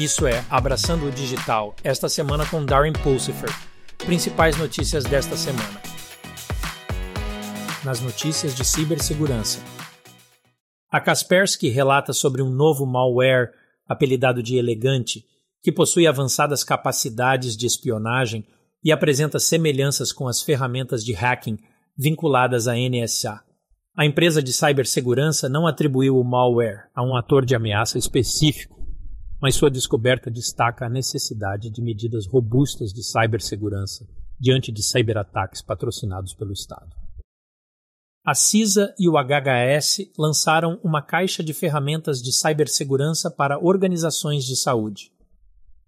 Isso é Abraçando o Digital, esta semana com Darren Pulsifer. Principais notícias desta semana. Nas notícias de cibersegurança. A Kaspersky relata sobre um novo malware, apelidado de Elegante, que possui avançadas capacidades de espionagem e apresenta semelhanças com as ferramentas de hacking vinculadas à NSA. A empresa de cibersegurança não atribuiu o malware a um ator de ameaça específico, mas sua descoberta destaca a necessidade de medidas robustas de cibersegurança diante de ciberataques patrocinados pelo Estado. A CISA e o HHS lançaram uma caixa de ferramentas de cibersegurança para organizações de saúde.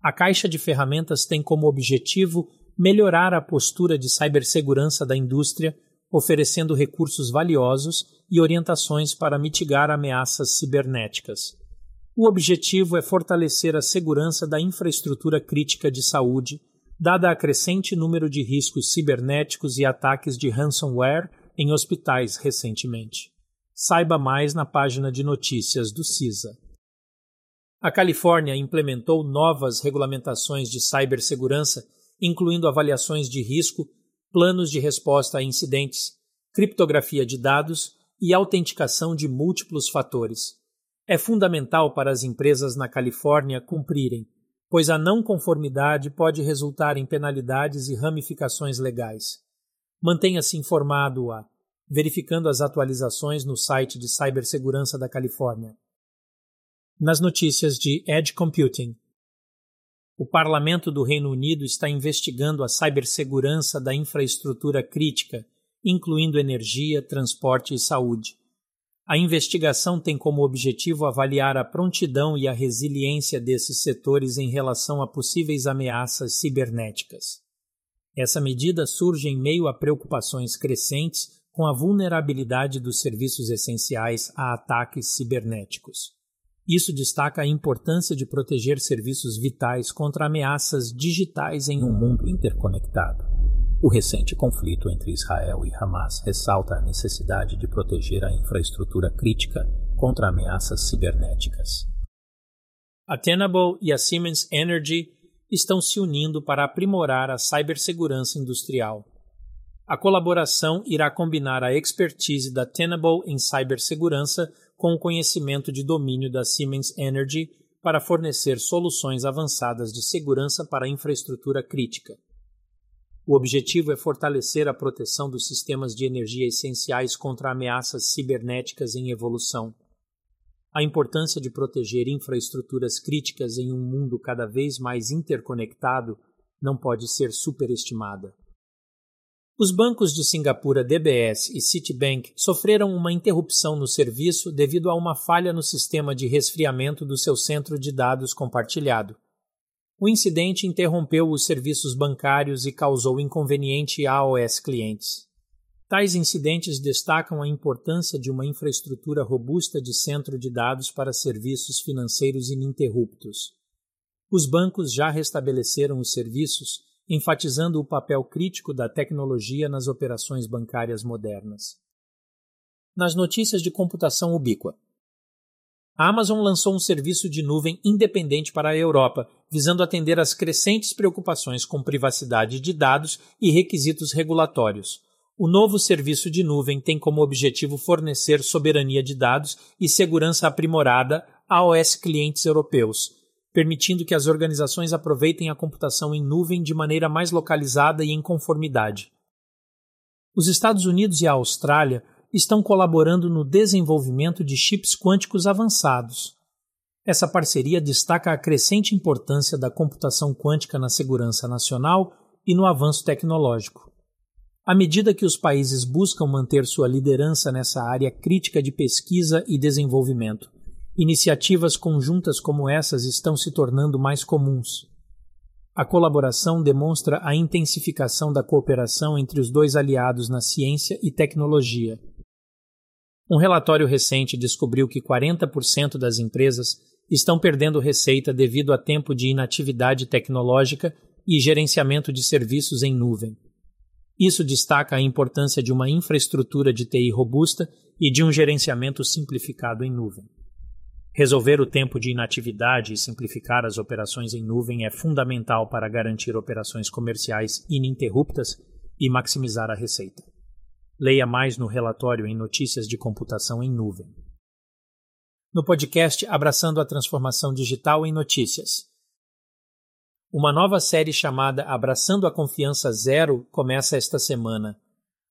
A caixa de ferramentas tem como objetivo melhorar a postura de cibersegurança da indústria, oferecendo recursos valiosos e orientações para mitigar ameaças cibernéticas. O objetivo é fortalecer a segurança da infraestrutura crítica de saúde, dada a crescente número de riscos cibernéticos e ataques de ransomware em hospitais recentemente. Saiba mais na página de notícias do CISA. A Califórnia implementou novas regulamentações de cibersegurança, incluindo avaliações de risco, planos de resposta a incidentes, criptografia de dados e autenticação de múltiplos fatores é fundamental para as empresas na Califórnia cumprirem, pois a não conformidade pode resultar em penalidades e ramificações legais. Mantenha-se informado a verificando as atualizações no site de cibersegurança da Califórnia. Nas notícias de Edge Computing, o Parlamento do Reino Unido está investigando a cibersegurança da infraestrutura crítica, incluindo energia, transporte e saúde. A investigação tem como objetivo avaliar a prontidão e a resiliência desses setores em relação a possíveis ameaças cibernéticas. Essa medida surge em meio a preocupações crescentes com a vulnerabilidade dos serviços essenciais a ataques cibernéticos. Isso destaca a importância de proteger serviços vitais contra ameaças digitais em um mundo interconectado. O recente conflito entre Israel e Hamas ressalta a necessidade de proteger a infraestrutura crítica contra ameaças cibernéticas. A Tenable e a Siemens Energy estão se unindo para aprimorar a cibersegurança industrial. A colaboração irá combinar a expertise da Tenable em cibersegurança com o conhecimento de domínio da Siemens Energy para fornecer soluções avançadas de segurança para a infraestrutura crítica. O objetivo é fortalecer a proteção dos sistemas de energia essenciais contra ameaças cibernéticas em evolução. A importância de proteger infraestruturas críticas em um mundo cada vez mais interconectado não pode ser superestimada. Os bancos de Singapura DBS e Citibank sofreram uma interrupção no serviço devido a uma falha no sistema de resfriamento do seu centro de dados compartilhado. O incidente interrompeu os serviços bancários e causou inconveniente AOS clientes. Tais incidentes destacam a importância de uma infraestrutura robusta de centro de dados para serviços financeiros ininterruptos. Os bancos já restabeleceram os serviços, enfatizando o papel crítico da tecnologia nas operações bancárias modernas. Nas notícias de computação ubíqua, a Amazon lançou um serviço de nuvem independente para a Europa, visando atender às crescentes preocupações com privacidade de dados e requisitos regulatórios. O novo serviço de nuvem tem como objetivo fornecer soberania de dados e segurança aprimorada a OS clientes europeus, permitindo que as organizações aproveitem a computação em nuvem de maneira mais localizada e em conformidade. Os Estados Unidos e a Austrália estão colaborando no desenvolvimento de chips quânticos avançados. Essa parceria destaca a crescente importância da computação quântica na segurança nacional e no avanço tecnológico. À medida que os países buscam manter sua liderança nessa área crítica de pesquisa e desenvolvimento, iniciativas conjuntas como essas estão se tornando mais comuns. A colaboração demonstra a intensificação da cooperação entre os dois aliados na ciência e tecnologia um relatório recente descobriu que 40% das empresas estão perdendo receita devido a tempo de inatividade tecnológica e gerenciamento de serviços em nuvem. Isso destaca a importância de uma infraestrutura de TI robusta e de um gerenciamento simplificado em nuvem. Resolver o tempo de inatividade e simplificar as operações em nuvem é fundamental para garantir operações comerciais ininterruptas e maximizar a receita. Leia mais no relatório em Notícias de Computação em Nuvem. No podcast Abraçando a Transformação Digital em Notícias. Uma nova série chamada Abraçando a Confiança Zero começa esta semana.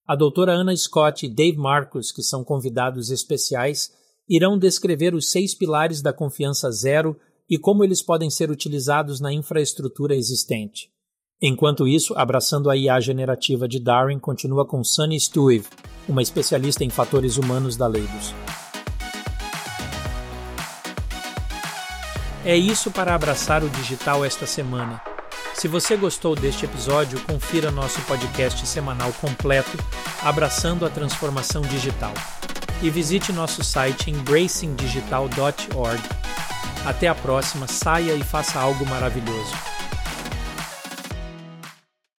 A doutora Ana Scott e Dave Marcus, que são convidados especiais, irão descrever os seis pilares da confiança zero e como eles podem ser utilizados na infraestrutura existente. Enquanto isso, abraçando a IA generativa de Darwin, continua com Sunny Stuive, uma especialista em fatores humanos da Leidos. É isso para abraçar o digital esta semana. Se você gostou deste episódio, confira nosso podcast semanal completo Abraçando a Transformação Digital e visite nosso site embracingdigital.org. Até a próxima, saia e faça algo maravilhoso.